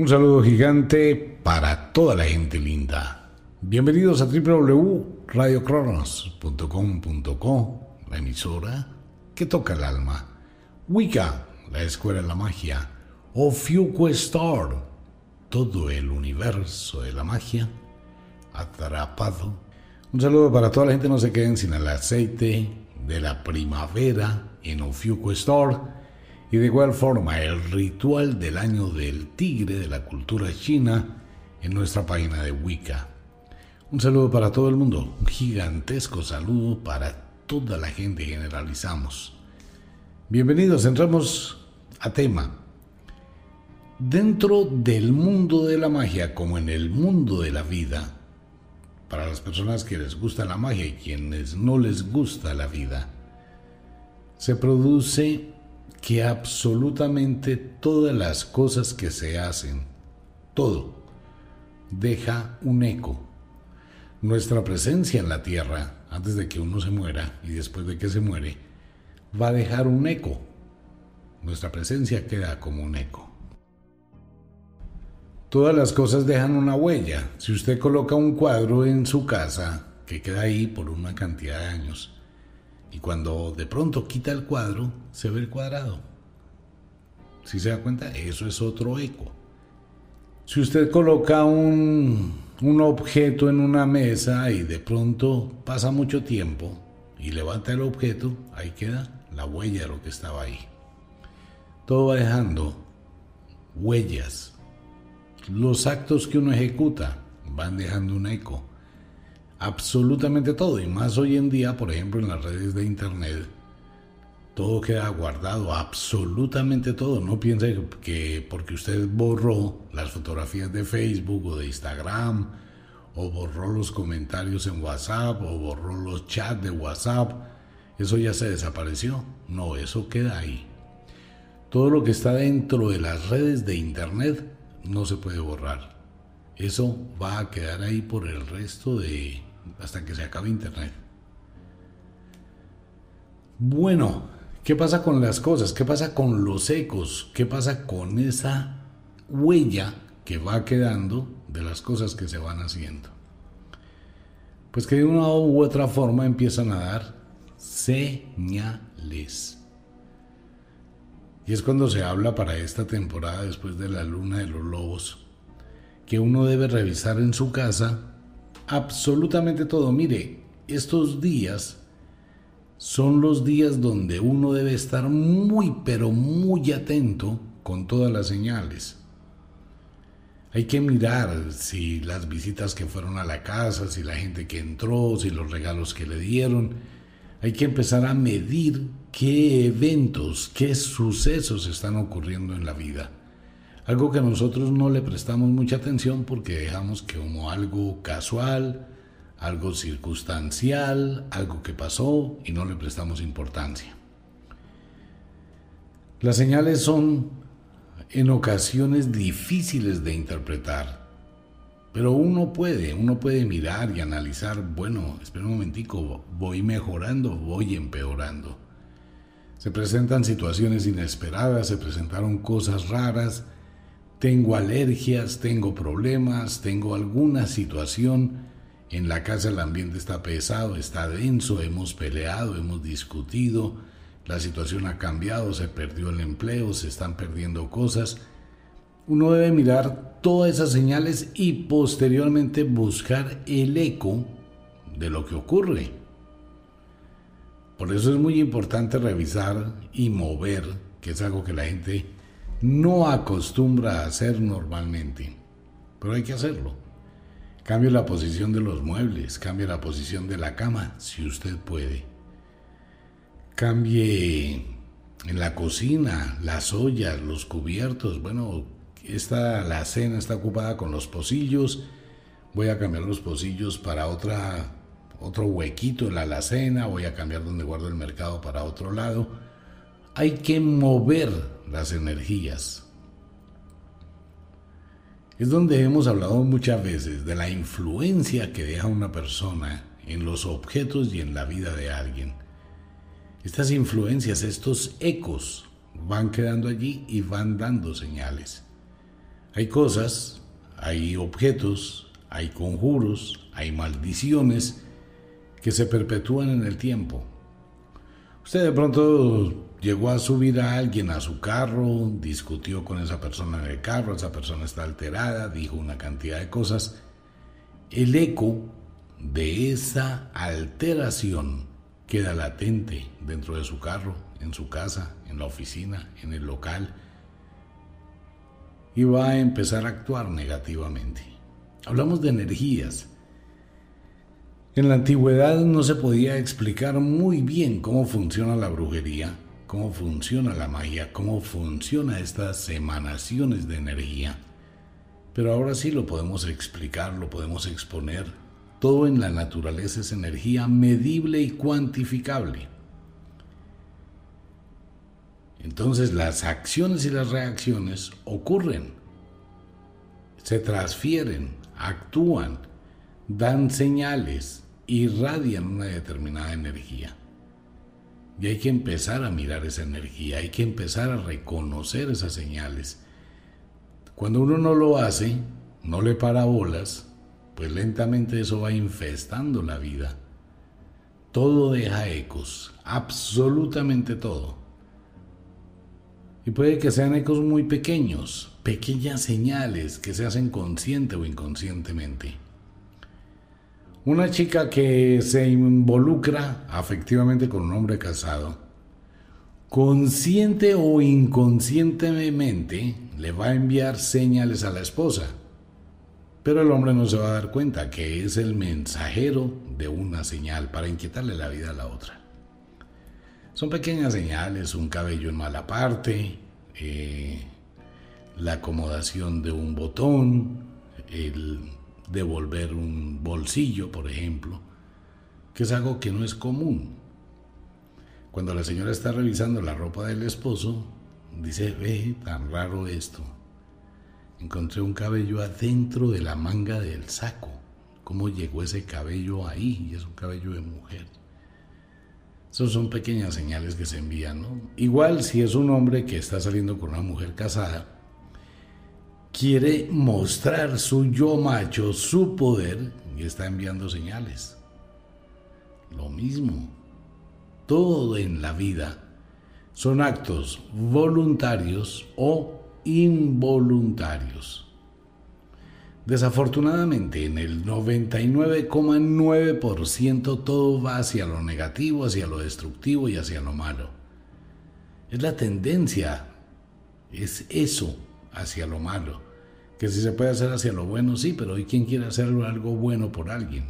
Un saludo gigante para toda la gente linda. Bienvenidos a www.radiocronos.com.co, la emisora que toca el alma. Wicca, la escuela de la magia. Star, todo el universo de la magia atrapado. Un saludo para toda la gente, no se queden sin el aceite de la primavera en Ofiuco Store y de igual forma, el ritual del año del tigre de la cultura china en nuestra página de Wicca. Un saludo para todo el mundo, un gigantesco saludo para toda la gente, generalizamos. Bienvenidos, entramos a tema. Dentro del mundo de la magia, como en el mundo de la vida, para las personas que les gusta la magia y quienes no les gusta la vida, se produce que absolutamente todas las cosas que se hacen, todo, deja un eco. Nuestra presencia en la tierra, antes de que uno se muera y después de que se muere, va a dejar un eco. Nuestra presencia queda como un eco. Todas las cosas dejan una huella. Si usted coloca un cuadro en su casa, que queda ahí por una cantidad de años, y cuando de pronto quita el cuadro, se ve el cuadrado. Si se da cuenta, eso es otro eco. Si usted coloca un, un objeto en una mesa y de pronto pasa mucho tiempo y levanta el objeto, ahí queda la huella de lo que estaba ahí. Todo va dejando huellas. Los actos que uno ejecuta van dejando un eco absolutamente todo, y más hoy en día, por ejemplo, en las redes de Internet, todo queda guardado, absolutamente todo. No piense que porque usted borró las fotografías de Facebook o de Instagram, o borró los comentarios en WhatsApp, o borró los chats de WhatsApp, eso ya se desapareció. No, eso queda ahí. Todo lo que está dentro de las redes de Internet no se puede borrar. Eso va a quedar ahí por el resto de, hasta que se acabe Internet. Bueno, ¿qué pasa con las cosas? ¿Qué pasa con los ecos? ¿Qué pasa con esa huella que va quedando de las cosas que se van haciendo? Pues que de una u otra forma empiezan a dar señales. Y es cuando se habla para esta temporada, después de la luna de los lobos, que uno debe revisar en su casa absolutamente todo. Mire, estos días son los días donde uno debe estar muy, pero muy atento con todas las señales. Hay que mirar si las visitas que fueron a la casa, si la gente que entró, si los regalos que le dieron. Hay que empezar a medir qué eventos, qué sucesos están ocurriendo en la vida. Algo que nosotros no le prestamos mucha atención porque dejamos que como algo casual, algo circunstancial, algo que pasó y no le prestamos importancia. Las señales son en ocasiones difíciles de interpretar, pero uno puede, uno puede mirar y analizar, bueno, espera un momentico, voy mejorando, voy empeorando. Se presentan situaciones inesperadas, se presentaron cosas raras, tengo alergias, tengo problemas, tengo alguna situación. En la casa el ambiente está pesado, está denso, hemos peleado, hemos discutido, la situación ha cambiado, se perdió el empleo, se están perdiendo cosas. Uno debe mirar todas esas señales y posteriormente buscar el eco de lo que ocurre. Por eso es muy importante revisar y mover, que es algo que la gente no acostumbra a hacer normalmente, pero hay que hacerlo. Cambie la posición de los muebles, cambie la posición de la cama, si usted puede. Cambie en la cocina, las ollas, los cubiertos. Bueno, esta, la cena está ocupada con los pocillos. Voy a cambiar los pocillos para otra, otro huequito en la alacena. Voy a cambiar donde guardo el mercado para otro lado hay que mover las energías. Es donde hemos hablado muchas veces de la influencia que deja una persona en los objetos y en la vida de alguien. Estas influencias, estos ecos, van quedando allí y van dando señales. Hay cosas, hay objetos, hay conjuros, hay maldiciones que se perpetúan en el tiempo. Usted de pronto llegó a subir a alguien a su carro, discutió con esa persona en el carro, esa persona está alterada, dijo una cantidad de cosas. El eco de esa alteración queda latente dentro de su carro, en su casa, en la oficina, en el local, y va a empezar a actuar negativamente. Hablamos de energías. En la antigüedad no se podía explicar muy bien cómo funciona la brujería, cómo funciona la magia, cómo funciona estas emanaciones de energía. Pero ahora sí lo podemos explicar, lo podemos exponer. Todo en la naturaleza es energía medible y cuantificable. Entonces las acciones y las reacciones ocurren, se transfieren, actúan, dan señales, irradian una determinada energía. Y hay que empezar a mirar esa energía, hay que empezar a reconocer esas señales. Cuando uno no lo hace, no le para bolas, pues lentamente eso va infestando la vida. Todo deja ecos, absolutamente todo. Y puede que sean ecos muy pequeños, pequeñas señales que se hacen consciente o inconscientemente. Una chica que se involucra afectivamente con un hombre casado, consciente o inconscientemente le va a enviar señales a la esposa, pero el hombre no se va a dar cuenta que es el mensajero de una señal para inquietarle la vida a la otra. Son pequeñas señales, un cabello en mala parte, eh, la acomodación de un botón, el devolver un bolsillo, por ejemplo, que es algo que no es común. Cuando la señora está revisando la ropa del esposo, dice, ve, tan raro esto. Encontré un cabello adentro de la manga del saco. ¿Cómo llegó ese cabello ahí? Y es un cabello de mujer. Esas son pequeñas señales que se envían, ¿no? Igual si es un hombre que está saliendo con una mujer casada, quiere mostrar su yo macho, su poder, y está enviando señales. Lo mismo. Todo en la vida son actos voluntarios o involuntarios. Desafortunadamente, en el 99,9% todo va hacia lo negativo, hacia lo destructivo y hacia lo malo. Es la tendencia, es eso hacia lo malo. Que si se puede hacer hacia lo bueno, sí, pero hoy quién quiere hacer algo bueno por alguien.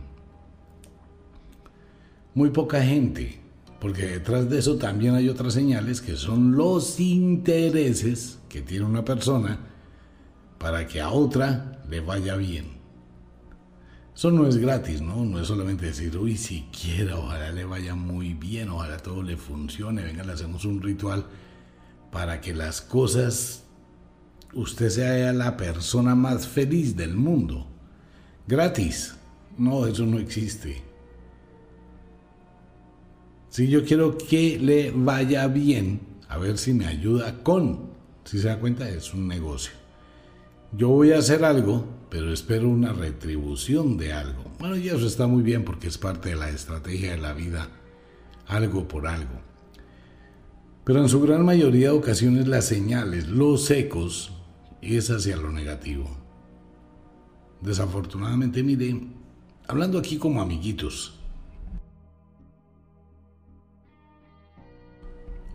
Muy poca gente, porque detrás de eso también hay otras señales que son los intereses que tiene una persona para que a otra le vaya bien. Eso no es gratis, ¿no? No es solamente decir, uy, si quiera, ojalá le vaya muy bien, ojalá todo le funcione, venga, le hacemos un ritual para que las cosas usted sea la persona más feliz del mundo. Gratis. No, eso no existe. Si yo quiero que le vaya bien, a ver si me ayuda con, si se da cuenta, es un negocio. Yo voy a hacer algo, pero espero una retribución de algo. Bueno, y eso está muy bien porque es parte de la estrategia de la vida, algo por algo. Pero en su gran mayoría de ocasiones las señales, los ecos, es hacia lo negativo. Desafortunadamente, mire, hablando aquí como amiguitos,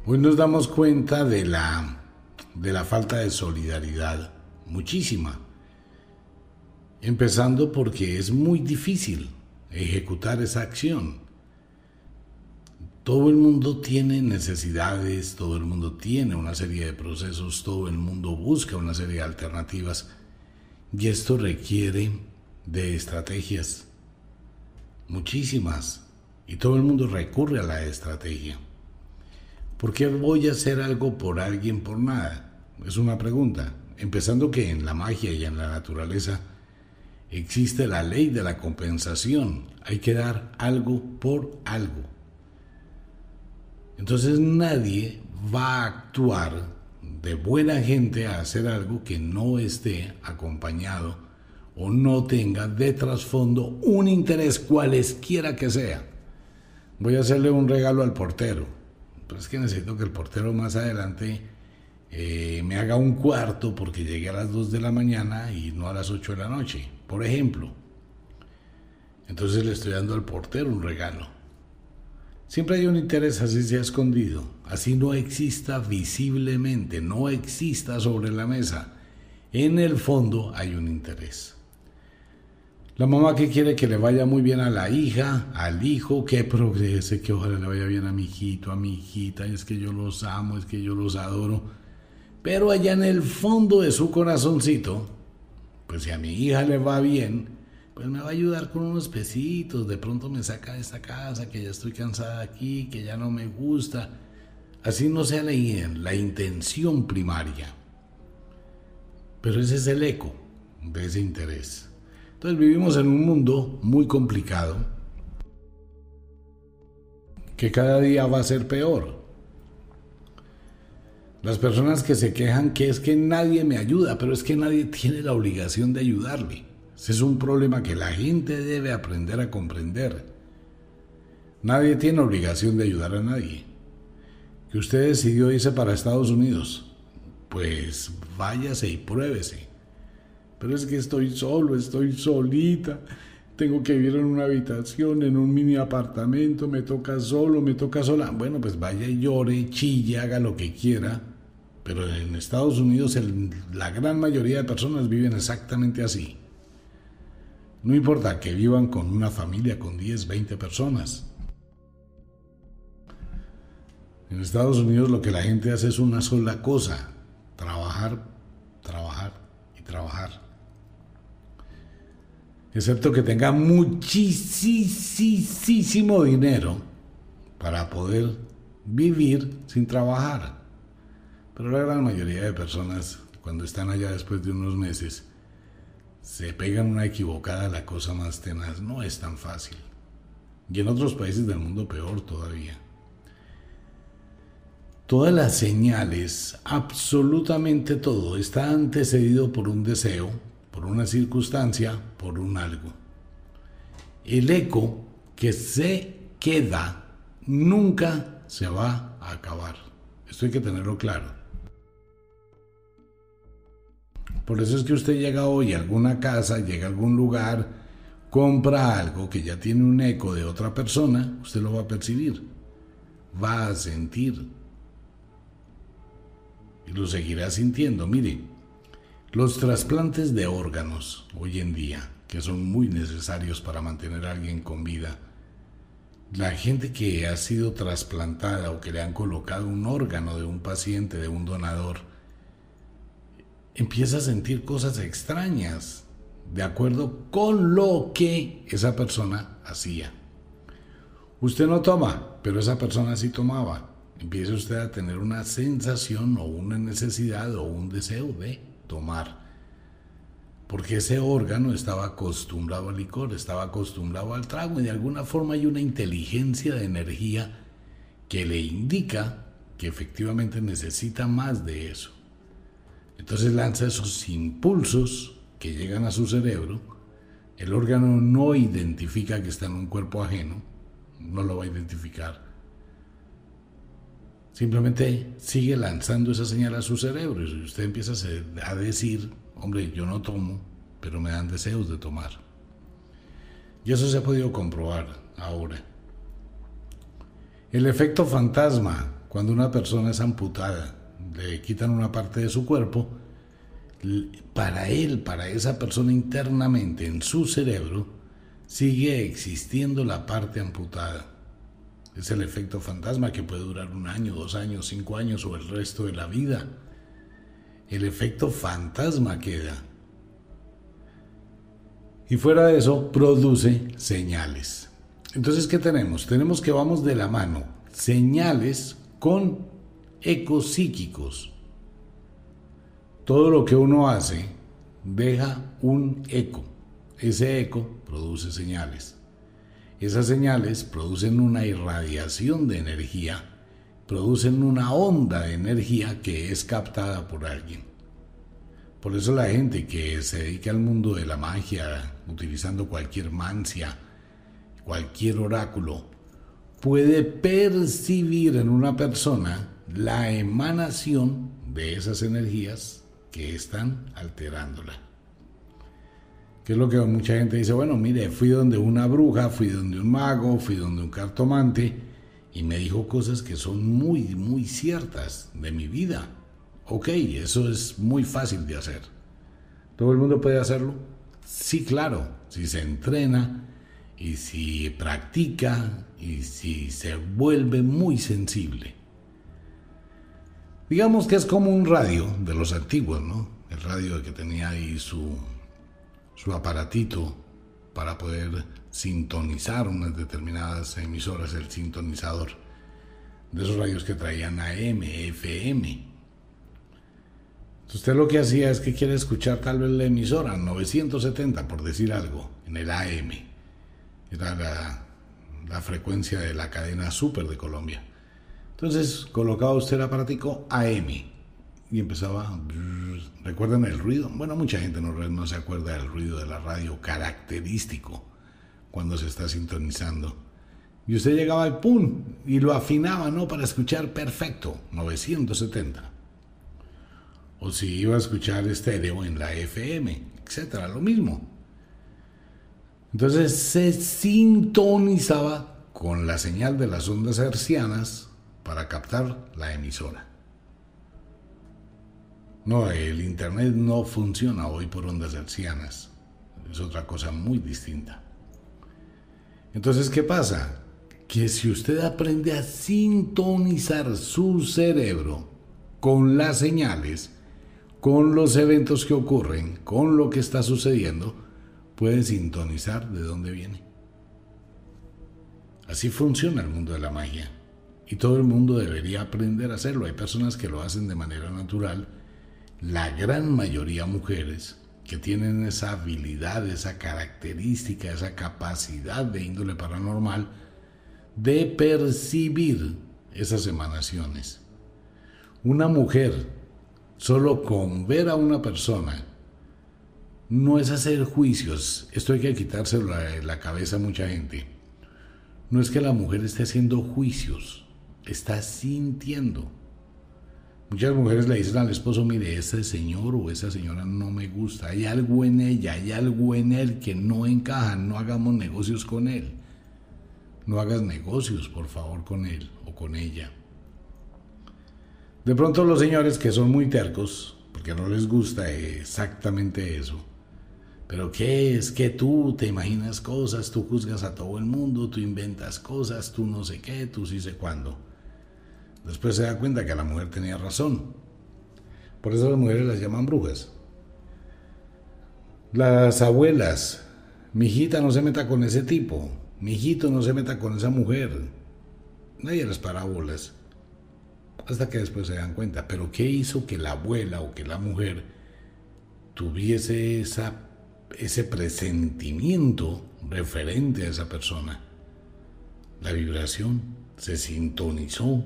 hoy nos damos cuenta de la, de la falta de solidaridad, muchísima. Empezando porque es muy difícil ejecutar esa acción. Todo el mundo tiene necesidades, todo el mundo tiene una serie de procesos, todo el mundo busca una serie de alternativas y esto requiere de estrategias, muchísimas, y todo el mundo recurre a la estrategia. ¿Por qué voy a hacer algo por alguien por nada? Es una pregunta. Empezando que en la magia y en la naturaleza existe la ley de la compensación. Hay que dar algo por algo. Entonces nadie va a actuar de buena gente a hacer algo que no esté acompañado o no tenga de trasfondo un interés cualesquiera que sea. Voy a hacerle un regalo al portero, pero es que necesito que el portero más adelante eh, me haga un cuarto porque llegué a las 2 de la mañana y no a las 8 de la noche, por ejemplo. Entonces le estoy dando al portero un regalo. Siempre hay un interés así sea escondido, así no exista visiblemente, no exista sobre la mesa. En el fondo hay un interés. La mamá que quiere que le vaya muy bien a la hija, al hijo, que progrese, que ojalá le vaya bien a mi hijito, a mi hijita, es que yo los amo, es que yo los adoro. Pero allá en el fondo de su corazoncito, pues si a mi hija le va bien, pues me va a ayudar con unos pesitos, de pronto me saca de esta casa, que ya estoy cansada aquí, que ya no me gusta. Así no sea la, la intención primaria. Pero ese es el eco de ese interés. Entonces vivimos en un mundo muy complicado que cada día va a ser peor. Las personas que se quejan que es que nadie me ayuda, pero es que nadie tiene la obligación de ayudarle. Es un problema que la gente debe aprender a comprender. Nadie tiene obligación de ayudar a nadie. Que usted decidió irse para Estados Unidos, pues váyase y pruébese. Pero es que estoy solo, estoy solita. Tengo que vivir en una habitación, en un mini apartamento, me toca solo, me toca sola. Bueno, pues vaya y llore, chille, haga lo que quiera. Pero en Estados Unidos la gran mayoría de personas viven exactamente así. No importa que vivan con una familia con 10, 20 personas. En Estados Unidos lo que la gente hace es una sola cosa, trabajar, trabajar y trabajar. Excepto que tenga muchísimo dinero para poder vivir sin trabajar. Pero la gran mayoría de personas, cuando están allá después de unos meses, se pegan una equivocada, la cosa más tenaz. No es tan fácil. Y en otros países del mundo peor todavía. Todas las señales, absolutamente todo, está antecedido por un deseo, por una circunstancia, por un algo. El eco que se queda nunca se va a acabar. Esto hay que tenerlo claro. Por eso es que usted llega hoy a alguna casa, llega a algún lugar, compra algo que ya tiene un eco de otra persona, usted lo va a percibir, va a sentir y lo seguirá sintiendo. Mire, los trasplantes de órganos hoy en día, que son muy necesarios para mantener a alguien con vida, la gente que ha sido trasplantada o que le han colocado un órgano de un paciente, de un donador, empieza a sentir cosas extrañas de acuerdo con lo que esa persona hacía. Usted no toma, pero esa persona sí tomaba. Empieza usted a tener una sensación o una necesidad o un deseo de tomar. Porque ese órgano estaba acostumbrado al licor, estaba acostumbrado al trago y de alguna forma hay una inteligencia de energía que le indica que efectivamente necesita más de eso. Entonces lanza esos impulsos que llegan a su cerebro. El órgano no identifica que está en un cuerpo ajeno, no lo va a identificar. Simplemente sigue lanzando esa señal a su cerebro y usted empieza a decir, hombre, yo no tomo, pero me dan deseos de tomar. Y eso se ha podido comprobar ahora. El efecto fantasma, cuando una persona es amputada, le quitan una parte de su cuerpo, para él, para esa persona internamente, en su cerebro, sigue existiendo la parte amputada. Es el efecto fantasma que puede durar un año, dos años, cinco años o el resto de la vida. El efecto fantasma queda. Y fuera de eso, produce señales. Entonces, ¿qué tenemos? Tenemos que vamos de la mano señales con ecos psíquicos. Todo lo que uno hace deja un eco. Ese eco produce señales. Esas señales producen una irradiación de energía producen una onda de energía que es captada por alguien. Por eso la gente que se dedica al mundo de la magia, utilizando cualquier mancia, cualquier oráculo, puede percibir en una persona la emanación de esas energías que están alterándola. Que es lo que mucha gente dice, bueno, mire, fui donde una bruja, fui donde un mago, fui donde un cartomante y me dijo cosas que son muy, muy ciertas de mi vida. Ok, eso es muy fácil de hacer. ¿Todo el mundo puede hacerlo? Sí, claro, si se entrena y si practica y si se vuelve muy sensible. Digamos que es como un radio de los antiguos, ¿no? El radio que tenía ahí su, su aparatito para poder sintonizar unas determinadas emisoras, el sintonizador de esos radios que traían AM, FM. Usted lo que hacía es que quiere escuchar tal vez la emisora 970, por decir algo, en el AM. Era la, la frecuencia de la cadena Super de Colombia. Entonces colocaba usted el aparatico AM y empezaba. ¿Recuerdan el ruido? Bueno, mucha gente no, no se acuerda del ruido de la radio característico cuando se está sintonizando. Y usted llegaba y ¡pum! y lo afinaba, ¿no? Para escuchar perfecto, 970. O si iba a escuchar estéreo en la FM, etcétera, lo mismo. Entonces se sintonizaba con la señal de las ondas hercianas para captar la emisora. No, el Internet no funciona hoy por ondas hercianas. Es otra cosa muy distinta. Entonces, ¿qué pasa? Que si usted aprende a sintonizar su cerebro con las señales, con los eventos que ocurren, con lo que está sucediendo, puede sintonizar de dónde viene. Así funciona el mundo de la magia. Y todo el mundo debería aprender a hacerlo. Hay personas que lo hacen de manera natural. La gran mayoría mujeres que tienen esa habilidad, esa característica, esa capacidad de índole paranormal de percibir esas emanaciones. Una mujer, solo con ver a una persona, no es hacer juicios. Esto hay que quitárselo de la cabeza a mucha gente. No es que la mujer esté haciendo juicios está sintiendo. Muchas mujeres le dicen al esposo, mire, ese señor o esa señora no me gusta, hay algo en ella, hay algo en él que no encaja, no hagamos negocios con él. No hagas negocios, por favor, con él o con ella. De pronto los señores que son muy tercos, porque no les gusta exactamente eso, pero ¿qué es? Que tú te imaginas cosas, tú juzgas a todo el mundo, tú inventas cosas, tú no sé qué, tú sí sé cuándo. Después se da cuenta que la mujer tenía razón. Por eso las mujeres las llaman brujas. Las abuelas, mi hijita no se meta con ese tipo, mi hijito no se meta con esa mujer. Nadie las parábolas. Hasta que después se dan cuenta. Pero ¿qué hizo que la abuela o que la mujer tuviese ese presentimiento referente a esa persona? La vibración se sintonizó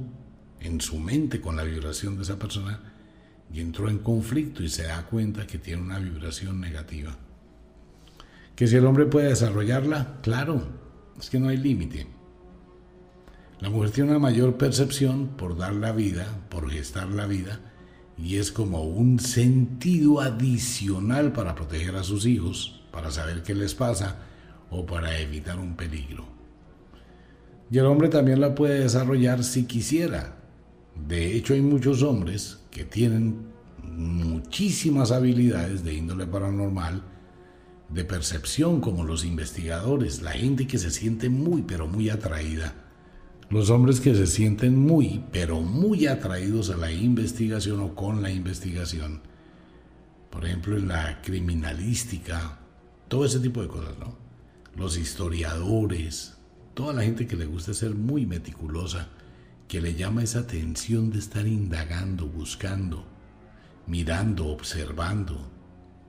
en su mente con la vibración de esa persona y entró en conflicto y se da cuenta que tiene una vibración negativa. Que si el hombre puede desarrollarla, claro, es que no hay límite. La mujer tiene una mayor percepción por dar la vida, por gestar la vida, y es como un sentido adicional para proteger a sus hijos, para saber qué les pasa o para evitar un peligro. Y el hombre también la puede desarrollar si quisiera, de hecho, hay muchos hombres que tienen muchísimas habilidades de índole paranormal, de percepción, como los investigadores, la gente que se siente muy, pero muy atraída. Los hombres que se sienten muy, pero muy atraídos a la investigación o con la investigación. Por ejemplo, en la criminalística, todo ese tipo de cosas, ¿no? Los historiadores, toda la gente que le gusta ser muy meticulosa que le llama esa atención de estar indagando, buscando, mirando, observando,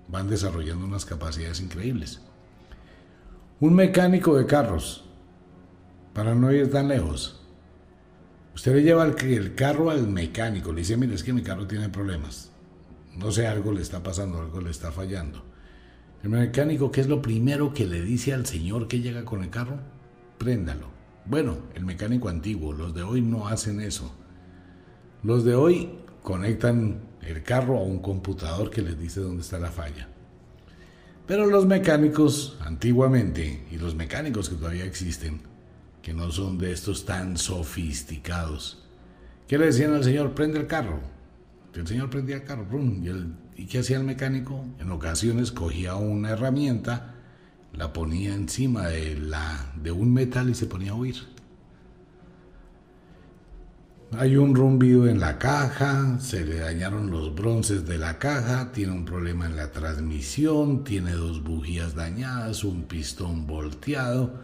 van desarrollando unas capacidades increíbles. Un mecánico de carros, para no ir tan lejos, Usted le lleva el, carro al mecánico, le dice, mire, es que mi carro tiene problemas. No sé, algo le está pasando, algo le está fallando. El mecánico, ¿qué es lo primero que le dice al señor que llega con el carro? Préndalo. Bueno, el mecánico antiguo, los de hoy no hacen eso. Los de hoy conectan el carro a un computador que les dice dónde está la falla. Pero los mecánicos antiguamente y los mecánicos que todavía existen, que no son de estos tan sofisticados, ¿qué le decían al señor? Prende el carro. El señor prendía el carro, y, ¿y qué hacía el mecánico? En ocasiones cogía una herramienta, la ponía encima de, la, de un metal y se ponía a huir. Hay un rumbido en la caja, se le dañaron los bronces de la caja, tiene un problema en la transmisión, tiene dos bujías dañadas, un pistón volteado,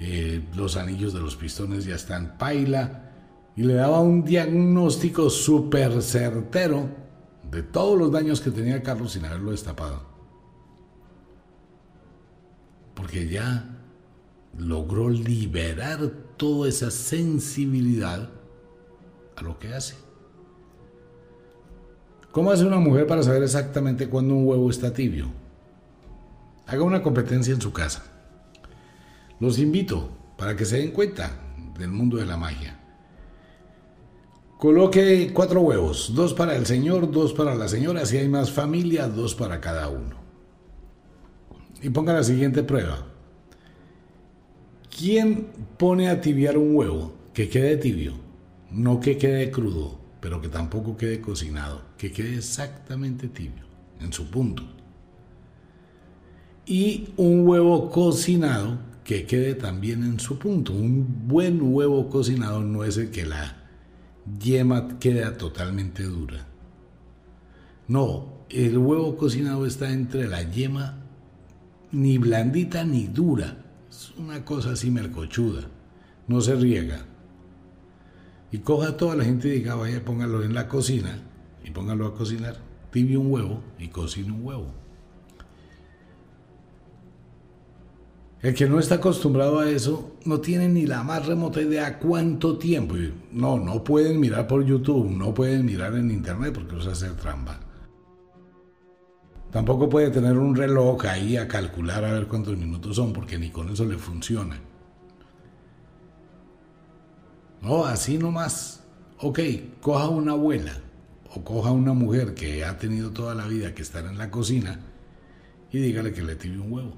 eh, los anillos de los pistones ya están paila, y le daba un diagnóstico súper certero de todos los daños que tenía Carlos sin haberlo destapado. Porque ya logró liberar toda esa sensibilidad a lo que hace. ¿Cómo hace una mujer para saber exactamente cuándo un huevo está tibio? Haga una competencia en su casa. Los invito para que se den cuenta del mundo de la magia. Coloque cuatro huevos, dos para el señor, dos para la señora, si hay más familia, dos para cada uno. Y ponga la siguiente prueba. ¿Quién pone a tibiar un huevo que quede tibio? No que quede crudo, pero que tampoco quede cocinado, que quede exactamente tibio, en su punto. Y un huevo cocinado que quede también en su punto. Un buen huevo cocinado no es el que la yema queda totalmente dura. No, el huevo cocinado está entre la yema ni blandita ni dura. Es una cosa así mercochuda. No se riega y coja a toda la gente y diga, vaya, póngalo en la cocina y póngalo a cocinar. Tibie un huevo y cocine un huevo. El que no está acostumbrado a eso no tiene ni la más remota idea cuánto tiempo. No, no pueden mirar por YouTube, no pueden mirar en internet porque es hacer trampa. Tampoco puede tener un reloj ahí a calcular a ver cuántos minutos son porque ni con eso le funciona. No, así nomás. Ok, coja una abuela o coja una mujer que ha tenido toda la vida que estar en la cocina y dígale que le tire un huevo.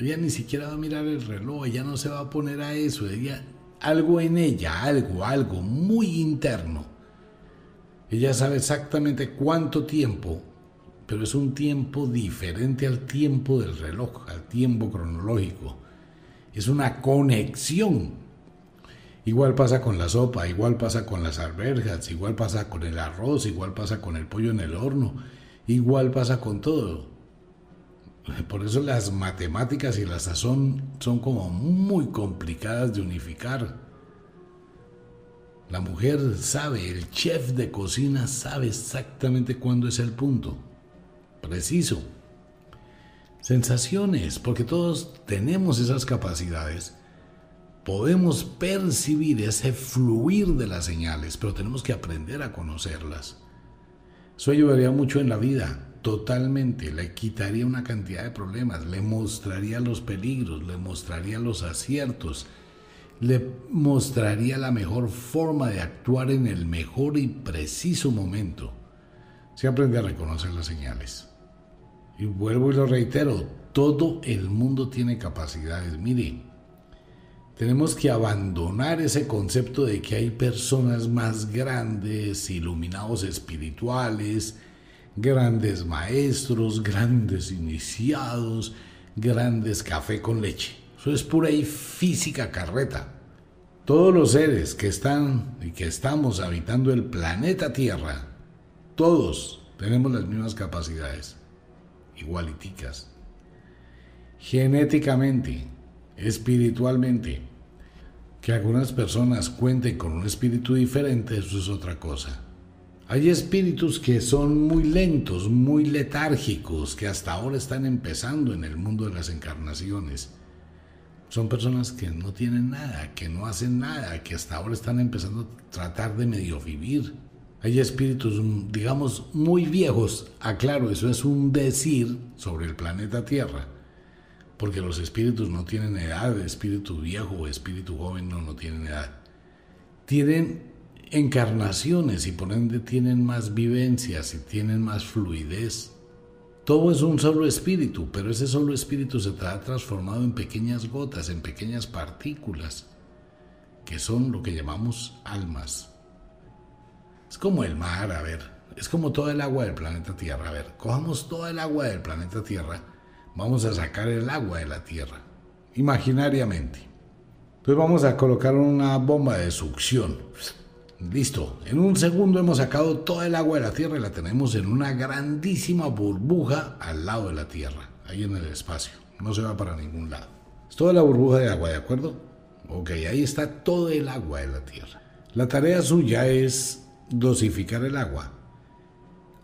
Ella ni siquiera va a mirar el reloj, ella no se va a poner a eso, ella, algo en ella, algo, algo muy interno. Ella sabe exactamente cuánto tiempo, pero es un tiempo diferente al tiempo del reloj, al tiempo cronológico. Es una conexión Igual pasa con la sopa, igual pasa con las alberjas, igual pasa con el arroz, igual pasa con el pollo en el horno, igual pasa con todo. Por eso las matemáticas y la sazón son como muy complicadas de unificar. La mujer sabe, el chef de cocina sabe exactamente cuándo es el punto. Preciso. Sensaciones, porque todos tenemos esas capacidades podemos percibir ese fluir de las señales, pero tenemos que aprender a conocerlas. Eso ayudaría mucho en la vida, totalmente. Le quitaría una cantidad de problemas, le mostraría los peligros, le mostraría los aciertos, le mostraría la mejor forma de actuar en el mejor y preciso momento. Se aprende a reconocer las señales. Y vuelvo y lo reitero, todo el mundo tiene capacidades. Mire, tenemos que abandonar ese concepto de que hay personas más grandes, iluminados espirituales, grandes maestros, grandes iniciados, grandes café con leche. Eso es pura y física carreta. Todos los seres que están y que estamos habitando el planeta Tierra, todos tenemos las mismas capacidades, igualiticas. Genéticamente, espiritualmente. Que algunas personas cuenten con un espíritu diferente, eso es otra cosa. Hay espíritus que son muy lentos, muy letárgicos, que hasta ahora están empezando en el mundo de las encarnaciones. Son personas que no tienen nada, que no hacen nada, que hasta ahora están empezando a tratar de medio vivir. Hay espíritus, digamos, muy viejos. Aclaro, eso es un decir sobre el planeta Tierra. Porque los espíritus no tienen edad, espíritu viejo o espíritu joven no, no tienen edad. Tienen encarnaciones y por ende tienen más vivencias y tienen más fluidez. Todo es un solo espíritu, pero ese solo espíritu se ha transformado en pequeñas gotas, en pequeñas partículas, que son lo que llamamos almas. Es como el mar, a ver, es como todo el agua del planeta Tierra. A ver, cojamos toda el agua del planeta Tierra, vamos a sacar el agua de la Tierra, imaginariamente. Entonces vamos a colocar una bomba de succión Listo, en un segundo hemos sacado toda el agua de la Tierra y la tenemos en una grandísima burbuja al lado de la Tierra, ahí en el espacio. No se va para ningún lado. Es toda la burbuja de agua, ¿de acuerdo? Ok, ahí está todo el agua de la Tierra. La tarea suya es dosificar el agua.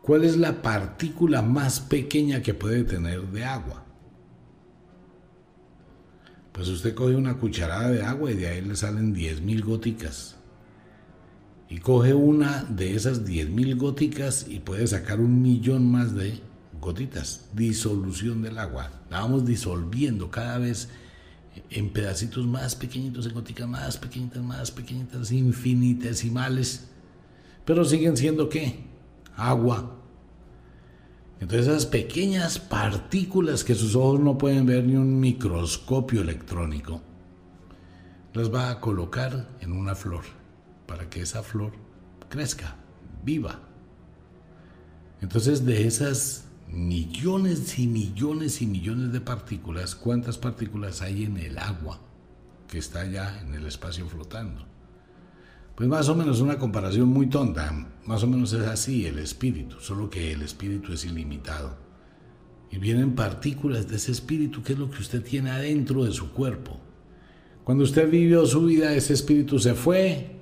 ¿Cuál es la partícula más pequeña que puede tener de agua? Pues usted coge una cucharada de agua y de ahí le salen 10.000 goticas y coge una de esas 10.000 góticas y puede sacar un millón más de gotitas. Disolución del agua. La vamos disolviendo cada vez en pedacitos más pequeñitos, en goticas más pequeñitas, más pequeñitas, infinitesimales. Pero siguen siendo qué? Agua. Entonces esas pequeñas partículas que sus ojos no pueden ver ni un microscopio electrónico, las va a colocar en una flor para que esa flor crezca, viva. Entonces de esas millones y millones y millones de partículas, ¿cuántas partículas hay en el agua que está allá en el espacio flotando? Pues más o menos una comparación muy tonta, más o menos es así el espíritu, solo que el espíritu es ilimitado. Y vienen partículas de ese espíritu que es lo que usted tiene adentro de su cuerpo. Cuando usted vivió su vida, ese espíritu se fue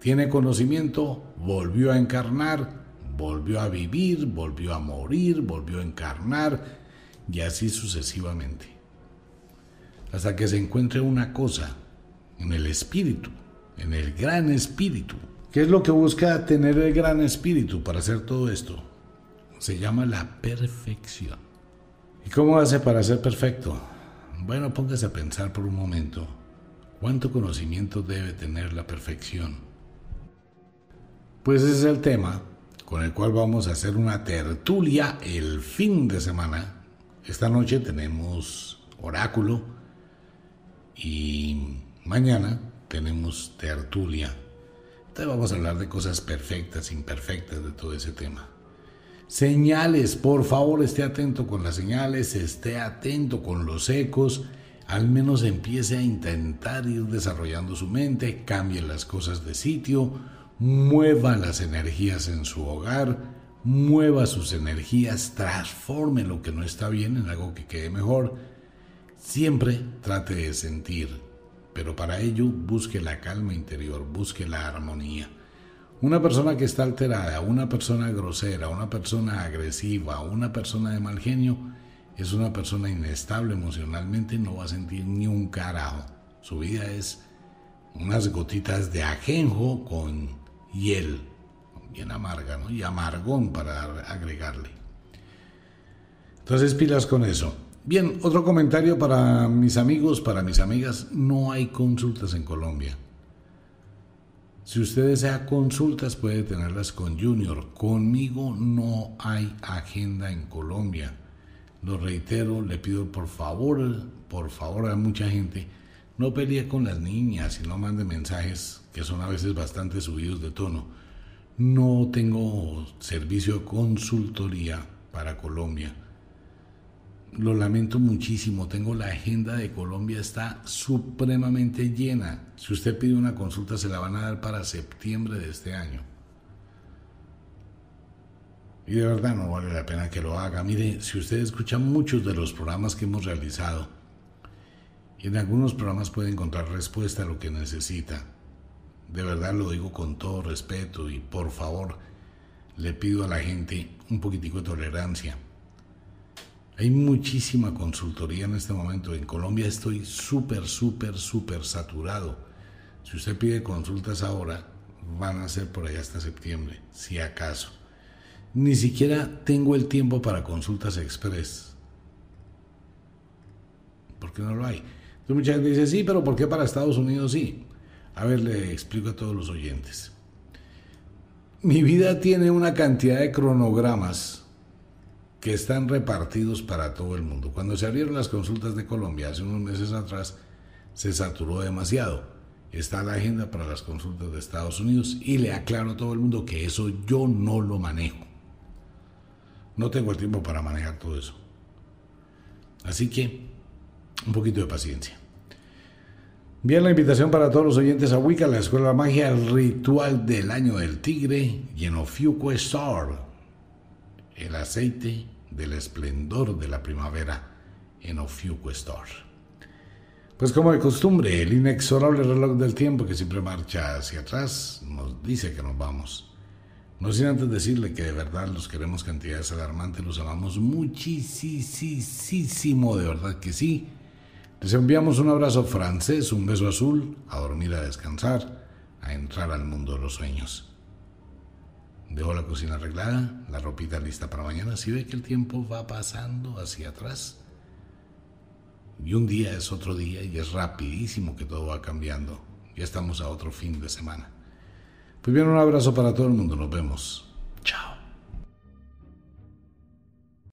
tiene conocimiento, volvió a encarnar, volvió a vivir, volvió a morir, volvió a encarnar y así sucesivamente. Hasta que se encuentre una cosa en el espíritu, en el gran espíritu. ¿Qué es lo que busca tener el gran espíritu para hacer todo esto? Se llama la perfección. ¿Y cómo hace para ser perfecto? Bueno, póngase a pensar por un momento. ¿Cuánto conocimiento debe tener la perfección? Pues ese es el tema con el cual vamos a hacer una tertulia el fin de semana. Esta noche tenemos oráculo y mañana tenemos tertulia. Entonces vamos a hablar de cosas perfectas, imperfectas, de todo ese tema. Señales, por favor esté atento con las señales, esté atento con los ecos, al menos empiece a intentar ir desarrollando su mente, cambie las cosas de sitio, mueva las energías en su hogar, mueva sus energías, transforme lo que no está bien en algo que quede mejor. Siempre trate de sentir, pero para ello busque la calma interior, busque la armonía. Una persona que está alterada, una persona grosera, una persona agresiva, una persona de mal genio, es una persona inestable emocionalmente, no va a sentir ni un carajo. Su vida es unas gotitas de ajenjo con hiel, bien amarga, ¿no? Y amargón para agregarle. Entonces pilas con eso. Bien, otro comentario para mis amigos, para mis amigas, no hay consultas en Colombia. Si usted desea consultas puede tenerlas con Junior. Conmigo no hay agenda en Colombia. Lo reitero, le pido por favor, por favor a mucha gente, no pelee con las niñas y no mande mensajes que son a veces bastante subidos de tono. No tengo servicio de consultoría para Colombia. Lo lamento muchísimo, tengo la agenda de Colombia, está supremamente llena. Si usted pide una consulta se la van a dar para septiembre de este año. Y de verdad no vale la pena que lo haga. Mire, si usted escucha muchos de los programas que hemos realizado, en algunos programas puede encontrar respuesta a lo que necesita. De verdad lo digo con todo respeto y por favor le pido a la gente un poquitico de tolerancia. Hay muchísima consultoría en este momento. En Colombia estoy súper, súper, súper saturado. Si usted pide consultas ahora, van a ser por allá hasta septiembre, si acaso. Ni siquiera tengo el tiempo para consultas express. ¿Por qué no lo hay? Entonces mucha gente dice, sí, pero ¿por qué para Estados Unidos sí? A ver, le explico a todos los oyentes. Mi vida tiene una cantidad de cronogramas que están repartidos para todo el mundo. Cuando se abrieron las consultas de Colombia hace unos meses atrás, se saturó demasiado. Está la agenda para las consultas de Estados Unidos y le aclaro a todo el mundo que eso yo no lo manejo. No tengo el tiempo para manejar todo eso. Así que, un poquito de paciencia. Bien, la invitación para todos los oyentes a Wicca, la Escuela de Magia, el ritual del año del tigre y el aceite del esplendor de la primavera en Star. Pues como de costumbre, el inexorable reloj del tiempo que siempre marcha hacia atrás nos dice que nos vamos. No sin antes decirle que de verdad los queremos cantidades alarmantes, los amamos muchísimo, de verdad que sí. Les enviamos un abrazo francés, un beso azul, a dormir, a descansar, a entrar al mundo de los sueños. Dejo la cocina arreglada, la ropita lista para mañana. Si ve que el tiempo va pasando hacia atrás, y un día es otro día y es rapidísimo que todo va cambiando. Ya estamos a otro fin de semana. Pues bien, un abrazo para todo el mundo. Nos vemos. Chao.